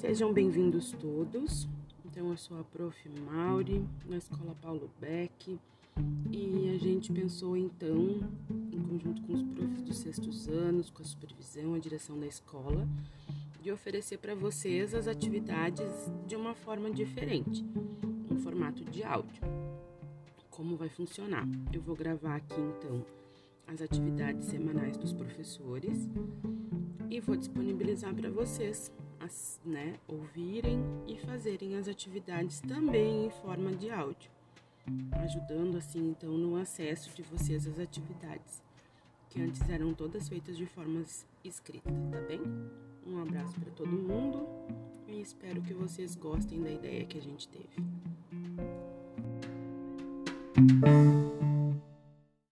Sejam bem-vindos todos. Então, eu sou a Prof. Mauri, na Escola Paulo Beck, e a gente pensou então, em conjunto com os profs dos sextos anos, com a supervisão, a direção da escola, de oferecer para vocês as atividades de uma forma diferente, em formato de áudio. Como vai funcionar? Eu vou gravar aqui então as atividades semanais dos professores e vou disponibilizar para vocês né, ouvirem e fazerem as atividades também em forma de áudio, ajudando assim então no acesso de vocês às atividades que antes eram todas feitas de formas escritas, tá bem? Um abraço para todo mundo e espero que vocês gostem da ideia que a gente teve.